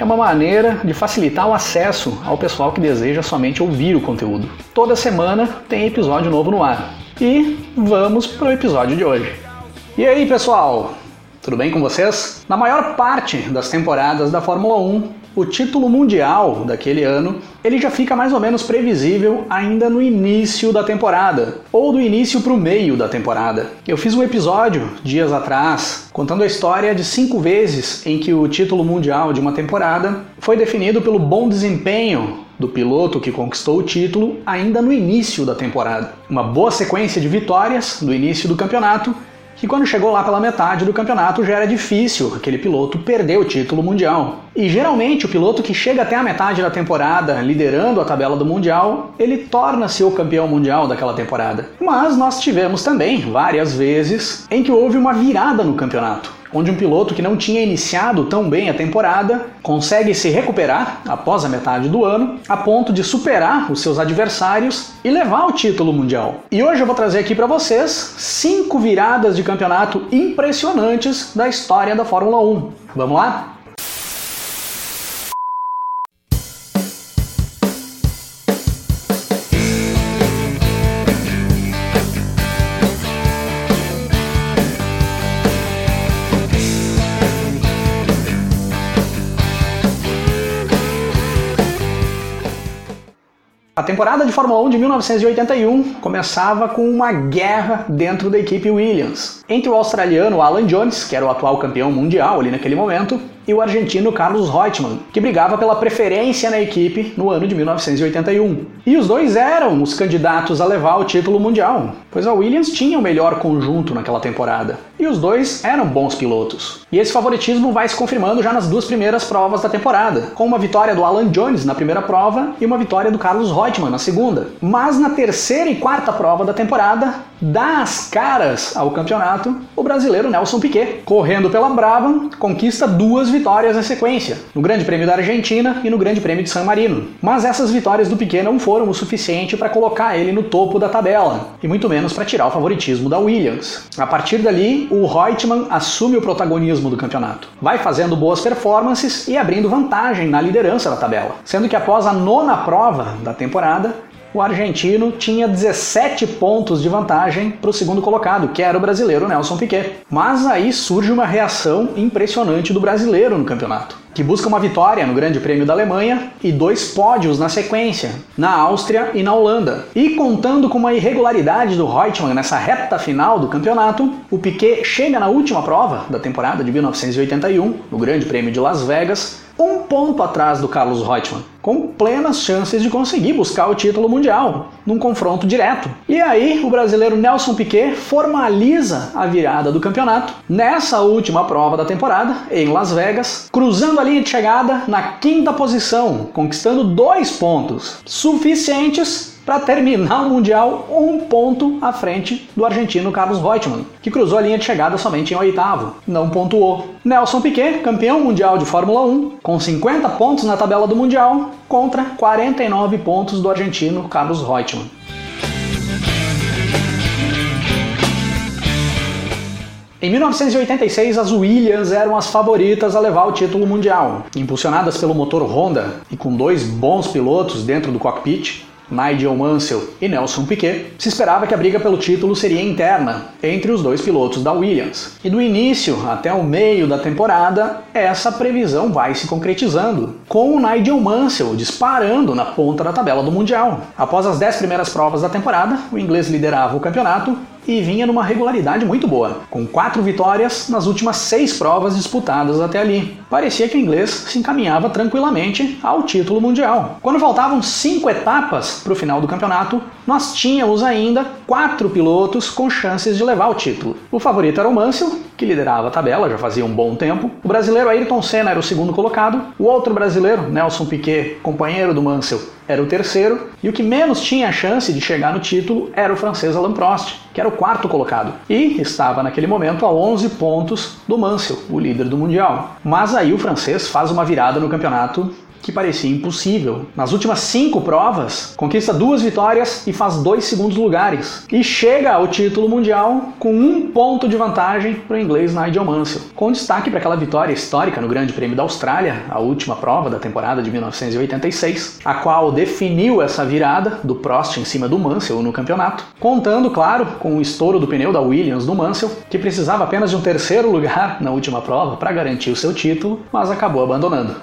É uma maneira de facilitar o acesso ao pessoal que deseja somente ouvir o conteúdo. Toda semana tem episódio novo no ar. E vamos para o episódio de hoje. E aí, pessoal? Tudo bem com vocês? Na maior parte das temporadas da Fórmula 1, o título mundial daquele ano ele já fica mais ou menos previsível ainda no início da temporada, ou do início para o meio da temporada. Eu fiz um episódio dias atrás contando a história de cinco vezes em que o título mundial de uma temporada foi definido pelo bom desempenho do piloto que conquistou o título ainda no início da temporada. Uma boa sequência de vitórias no início do campeonato, que quando chegou lá pela metade do campeonato já era difícil aquele piloto perder o título mundial. E geralmente o piloto que chega até a metade da temporada liderando a tabela do mundial, ele torna-se o campeão mundial daquela temporada. Mas nós tivemos também várias vezes em que houve uma virada no campeonato onde um piloto que não tinha iniciado tão bem a temporada consegue se recuperar após a metade do ano, a ponto de superar os seus adversários e levar o título mundial. E hoje eu vou trazer aqui para vocês cinco viradas de campeonato impressionantes da história da Fórmula 1. Vamos lá? A temporada de Fórmula 1 de 1981 começava com uma guerra dentro da equipe Williams. Entre o australiano Alan Jones, que era o atual campeão mundial ali naquele momento, e o argentino Carlos Reutemann, que brigava pela preferência na equipe no ano de 1981. E os dois eram os candidatos a levar o título mundial, pois a Williams tinha o melhor conjunto naquela temporada. E os dois eram bons pilotos. E esse favoritismo vai se confirmando já nas duas primeiras provas da temporada, com uma vitória do Alan Jones na primeira prova e uma vitória do Carlos Reutemann na segunda. Mas na terceira e quarta prova da temporada, dá as caras ao campeonato o brasileiro Nelson Piquet, correndo pela Brava, conquista duas vitórias na sequência, no Grande Prêmio da Argentina e no Grande Prêmio de San Marino. Mas essas vitórias do Piquet não foram o suficiente para colocar ele no topo da tabela, e muito menos para tirar o favoritismo da Williams. A partir dali, o Reutemann assume o protagonismo do campeonato, vai fazendo boas performances e abrindo vantagem na liderança da tabela, sendo que após a nona prova da temporada, o argentino tinha 17 pontos de vantagem para o segundo colocado, que era o brasileiro Nelson Piquet. Mas aí surge uma reação impressionante do brasileiro no campeonato, que busca uma vitória no Grande Prêmio da Alemanha e dois pódios na sequência, na Áustria e na Holanda. E contando com uma irregularidade do Reutemann nessa reta final do campeonato, o Piquet chega na última prova da temporada de 1981, no Grande Prêmio de Las Vegas, um ponto atrás do Carlos Reutemann, com plenas chances de conseguir buscar o título mundial num confronto direto. E aí, o brasileiro Nelson Piquet formaliza a virada do campeonato nessa última prova da temporada, em Las Vegas, cruzando a linha de chegada na quinta posição, conquistando dois pontos suficientes para terminar o Mundial um ponto à frente do argentino Carlos Reutemann, que cruzou a linha de chegada somente em oitavo, não pontuou. Nelson Piquet, campeão mundial de Fórmula 1, com 50 pontos na tabela do Mundial, contra 49 pontos do argentino Carlos Reutemann. Em 1986, as Williams eram as favoritas a levar o título mundial. Impulsionadas pelo motor Honda e com dois bons pilotos dentro do cockpit, Nigel Mansell e Nelson Piquet, se esperava que a briga pelo título seria interna entre os dois pilotos da Williams. E do início até o meio da temporada, essa previsão vai se concretizando, com o Nigel Mansell disparando na ponta da tabela do Mundial. Após as 10 primeiras provas da temporada, o inglês liderava o campeonato e vinha numa regularidade muito boa, com quatro vitórias nas últimas seis provas disputadas até ali. Parecia que o inglês se encaminhava tranquilamente ao título mundial. Quando faltavam cinco etapas para o final do campeonato, nós tínhamos ainda quatro pilotos com chances de levar o título. O favorito era o Mansell, que liderava a tabela já fazia um bom tempo. O brasileiro Ayrton Senna era o segundo colocado. O outro brasileiro, Nelson Piquet, companheiro do Mansell, era o terceiro. E o que menos tinha chance de chegar no título era o francês Alain Prost, que era o quarto colocado. E estava naquele momento a 11 pontos do Mansell, o líder do Mundial. Mas aí o francês faz uma virada no campeonato que parecia impossível. Nas últimas cinco provas, conquista duas vitórias e faz dois segundos lugares. E chega ao título mundial com um ponto de vantagem para o inglês Nigel Mansell. Com destaque para aquela vitória histórica no Grande Prêmio da Austrália, a última prova da temporada de 1986, a qual definiu essa virada do Prost em cima do Mansell no campeonato, contando, claro, com o estouro do pneu da Williams do Mansell, que precisava apenas de um terceiro lugar na última prova para garantir o seu título, mas acabou abandonando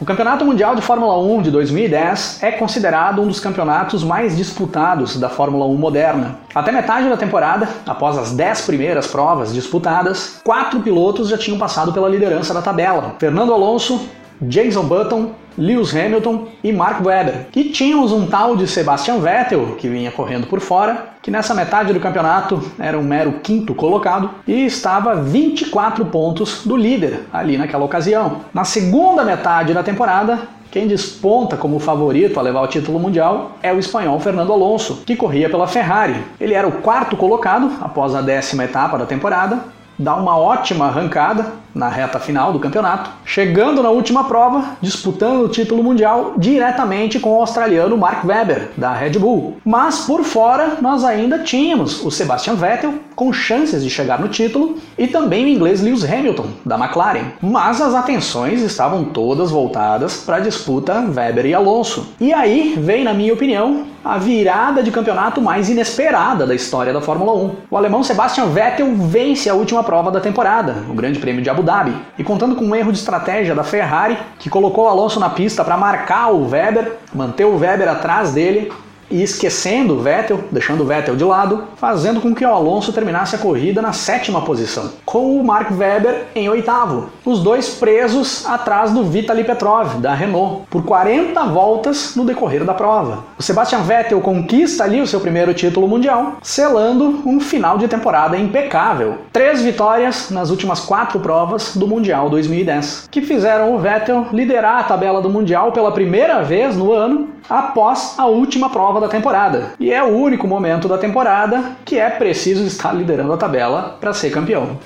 O Campeonato Mundial de Fórmula 1 de 2010 é considerado um dos campeonatos mais disputados da Fórmula 1 moderna. Até metade da temporada, após as 10 primeiras provas disputadas, quatro pilotos já tinham passado pela liderança da tabela: Fernando Alonso, Jason Button, Lewis Hamilton e Mark Webber. E tínhamos um tal de Sebastian Vettel, que vinha correndo por fora, que nessa metade do campeonato era um mero quinto colocado e estava 24 pontos do líder ali naquela ocasião. Na segunda metade da temporada, quem desponta como favorito a levar o título mundial é o espanhol Fernando Alonso, que corria pela Ferrari. Ele era o quarto colocado após a décima etapa da temporada, dá uma ótima arrancada, na reta final do campeonato, chegando na última prova, disputando o título mundial diretamente com o australiano Mark Webber, da Red Bull. Mas por fora, nós ainda tínhamos o Sebastian Vettel com chances de chegar no título e também o inglês Lewis Hamilton, da McLaren. Mas as atenções estavam todas voltadas para a disputa Webber e Alonso. E aí vem, na minha opinião, a virada de campeonato mais inesperada da história da Fórmula 1. O alemão Sebastian Vettel vence a última prova da temporada, o Grande Prêmio de Abu Dhabi, e contando com um erro de estratégia da Ferrari, que colocou Alonso na pista para marcar o Weber, manter o Weber atrás dele e esquecendo o Vettel, deixando o Vettel de lado, fazendo com que o Alonso terminasse a corrida na sétima posição, com o Mark Webber em oitavo. Os dois presos atrás do Vitaly Petrov, da Renault, por 40 voltas no decorrer da prova. O Sebastian Vettel conquista ali o seu primeiro título mundial, selando um final de temporada impecável. Três vitórias nas últimas quatro provas do Mundial 2010, que fizeram o Vettel liderar a tabela do Mundial pela primeira vez no ano após a última prova da temporada. E é o único momento da temporada que é preciso estar liderando a tabela para ser campeão.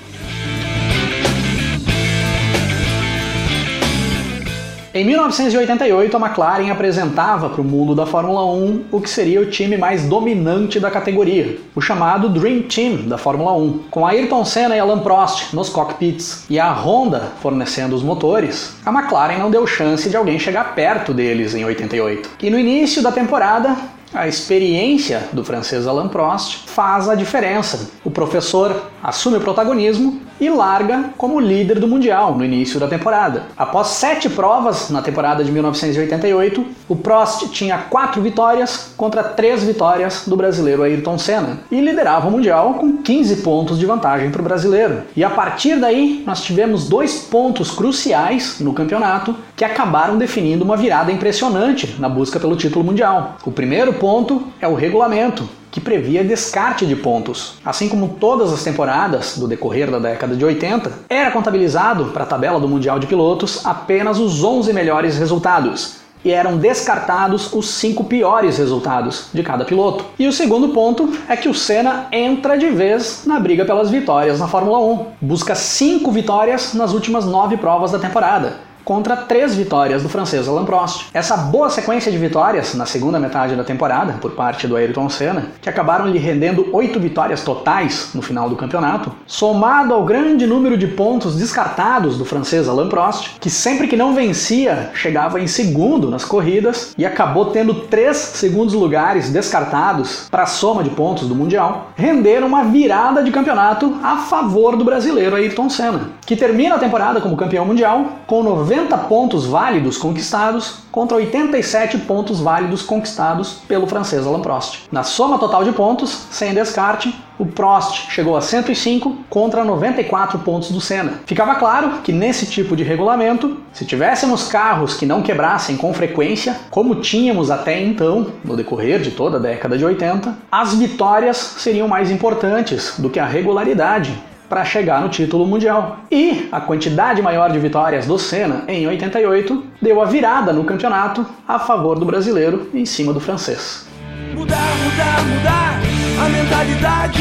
Em 1988, a McLaren apresentava para o mundo da Fórmula 1 o que seria o time mais dominante da categoria, o chamado Dream Team da Fórmula 1, com Ayrton Senna e Alain Prost nos cockpits e a Honda fornecendo os motores. A McLaren não deu chance de alguém chegar perto deles em 88. E no início da temporada, a experiência do francês Alain Prost faz a diferença. O professor assume o protagonismo e larga como líder do Mundial no início da temporada. Após sete provas na temporada de 1988, o Prost tinha quatro vitórias contra três vitórias do brasileiro Ayrton Senna e liderava o Mundial com 15 pontos de vantagem para o brasileiro. E a partir daí, nós tivemos dois pontos cruciais no campeonato que acabaram definindo uma virada impressionante na busca pelo título mundial. O primeiro ponto é o regulamento que previa descarte de pontos. Assim como todas as temporadas do decorrer da década de 80, era contabilizado para a tabela do Mundial de Pilotos apenas os 11 melhores resultados, e eram descartados os cinco piores resultados de cada piloto. E o segundo ponto é que o Senna entra de vez na briga pelas vitórias na Fórmula 1. Busca cinco vitórias nas últimas nove provas da temporada contra três vitórias do francês Alain Prost. Essa boa sequência de vitórias na segunda metade da temporada por parte do Ayrton Senna, que acabaram lhe rendendo oito vitórias totais no final do campeonato, somado ao grande número de pontos descartados do francês Alain Prost, que sempre que não vencia chegava em segundo nas corridas e acabou tendo três segundos lugares descartados para a soma de pontos do Mundial, renderam uma virada de campeonato a favor do brasileiro Ayrton Senna, que termina a temporada como campeão mundial com 90 90 pontos válidos conquistados contra 87 pontos válidos conquistados pelo francês Alain Prost. Na soma total de pontos, sem descarte, o Prost chegou a 105 contra 94 pontos do Senna. Ficava claro que nesse tipo de regulamento, se tivéssemos carros que não quebrassem com frequência, como tínhamos até então, no decorrer de toda a década de 80, as vitórias seriam mais importantes do que a regularidade para chegar no título mundial. E a quantidade maior de vitórias do Senna em 88 deu a virada no campeonato a favor do brasileiro em cima do francês. Mudar, mudar, mudar a mentalidade.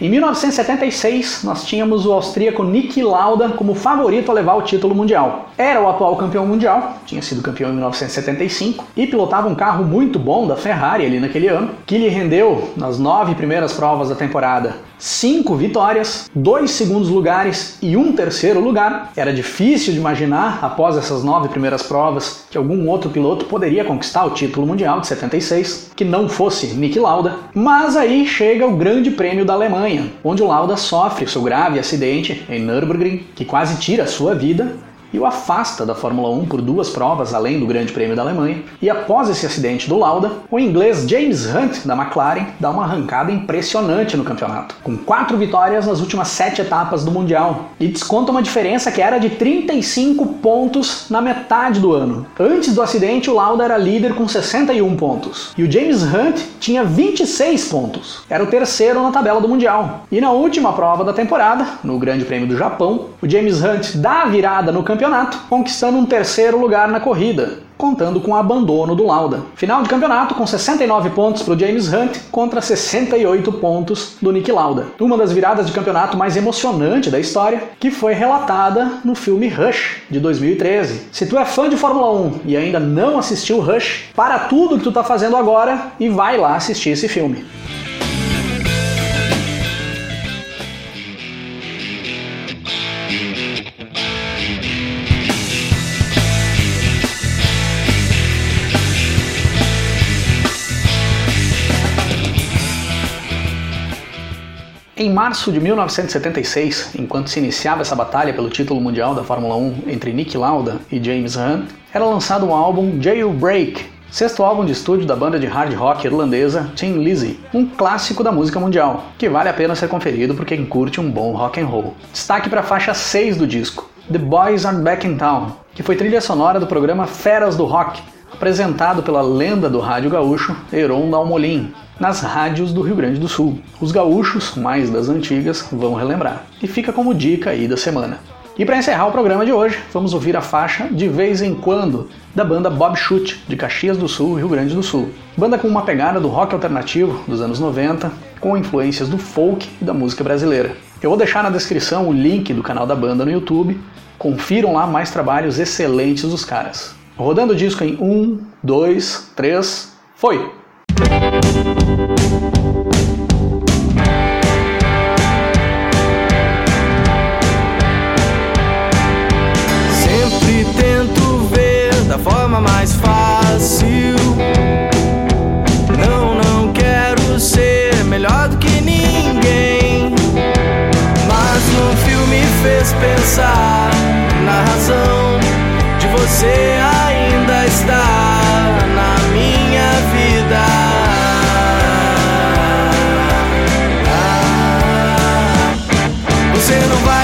Em 1976, nós tínhamos o austríaco Niki Lauda como favorito a levar o título mundial. Era o atual campeão mundial, tinha sido campeão em 1975 e pilotava um carro muito bom da Ferrari ali naquele ano, que lhe rendeu nas nove primeiras provas da temporada cinco vitórias, dois segundos lugares e um terceiro lugar. Era difícil de imaginar, após essas nove primeiras provas, que algum outro piloto poderia conquistar o título mundial de 76, que não fosse Nick Lauda. Mas aí chega o Grande Prêmio da Alemanha, onde o Lauda sofre seu grave acidente em Nürburgring, que quase tira a sua vida e o afasta da Fórmula 1 por duas provas além do Grande Prêmio da Alemanha. E após esse acidente do Lauda, o inglês James Hunt da McLaren dá uma arrancada impressionante no campeonato, com quatro vitórias nas últimas sete etapas do Mundial e desconta uma diferença que era de 35 pontos na metade do ano. Antes do acidente, o Lauda era líder com 61 pontos e o James Hunt tinha 26 pontos. Era o terceiro na tabela do Mundial. E na última prova da temporada, no Grande Prêmio do Japão, o James Hunt dá a virada no campeonato campeonato, conquistando um terceiro lugar na corrida, contando com o abandono do Lauda. Final de campeonato com 69 pontos para o James Hunt contra 68 pontos do Nick Lauda. Uma das viradas de campeonato mais emocionante da história, que foi relatada no filme Rush de 2013. Se tu é fã de Fórmula 1 e ainda não assistiu Rush, para tudo que tu está fazendo agora e vai lá assistir esse filme. Março de 1976, enquanto se iniciava essa batalha pelo título mundial da Fórmula 1 entre Nick Lauda e James Hunt, era lançado o álbum Jailbreak, sexto álbum de estúdio da banda de hard rock irlandesa Tin Lizzy, um clássico da música mundial, que vale a pena ser conferido por quem curte um bom rock and roll. Destaque para a faixa 6 do disco, The Boys Are Back in Town, que foi trilha sonora do programa Feras do Rock, apresentado pela lenda do rádio gaúcho Heron Dalmolin, nas rádios do Rio Grande do Sul. Os gaúchos, mais das antigas, vão relembrar. E fica como dica aí da semana. E para encerrar o programa de hoje, vamos ouvir a faixa De Vez em Quando, da banda Bob Chute, de Caxias do Sul, Rio Grande do Sul. Banda com uma pegada do rock alternativo dos anos 90, com influências do folk e da música brasileira. Eu vou deixar na descrição o link do canal da banda no YouTube. Confiram lá mais trabalhos excelentes dos caras. Rodando o disco em 1, 2, 3, foi! Sempre tento ver da forma mais fácil. Não, não quero ser melhor do que ninguém. Mas no filme fez pensar na razão de você Você não vai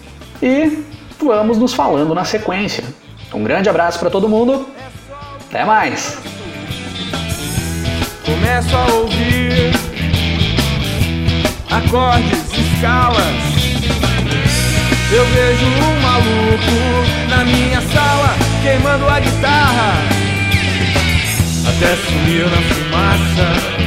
E vamos nos falando na sequência. Um grande abraço para todo mundo. Até mais. Começo a ouvir acordes, escalas. Eu vejo um maluco na minha sala queimando a guitarra até sumir na fumaça.